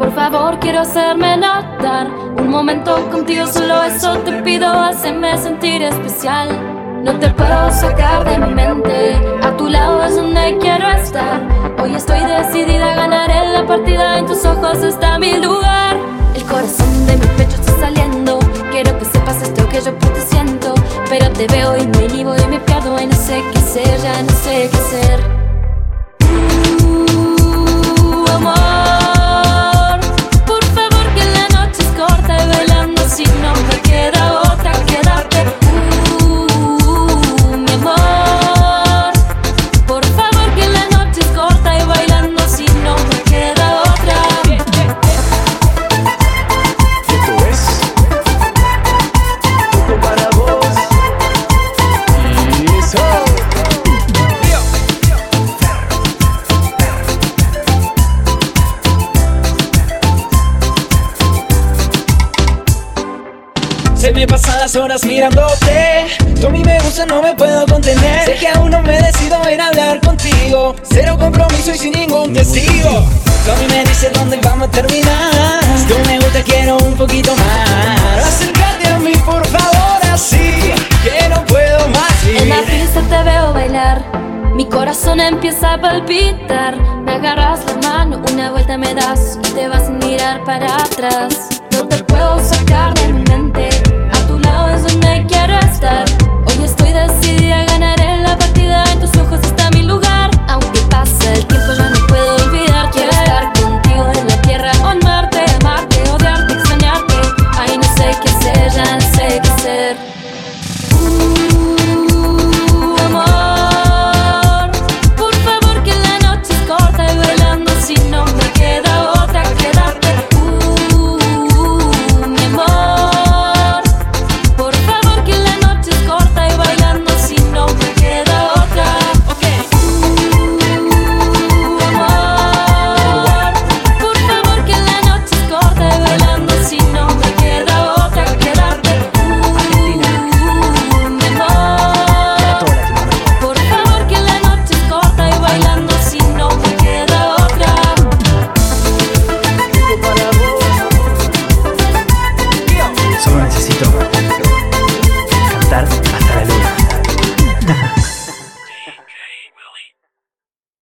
Por favor, quiero hacerme notar. Un momento contigo, solo eso te pido, hacerme sentir especial. No te puedo sacar de mi mente, a tu lado es donde quiero estar. Hoy estoy decidida a ganar en la partida, en tus ojos está mi lugar. El corazón de mi pecho está saliendo, quiero que sepas esto que yo ti siento. Pero te veo y me inhibo y me pierdo y no sé qué hacer, ya no sé qué hacer. Se me pasan las horas mirándote. Tú a mí me gusta, no me puedo contener. Sé que aún no me decido ir a hablar contigo. Cero compromiso y sin ningún testigo. Tú a mí me dices dónde vamos a terminar. Tú me gusta, quiero un poquito más. Acércate a mí, por favor, así Que no puedo más En la pista te veo bailar. Mi corazón empieza a palpitar. Me agarras la mano, una vuelta me das Y te vas a mirar para atrás. No te puedo sacar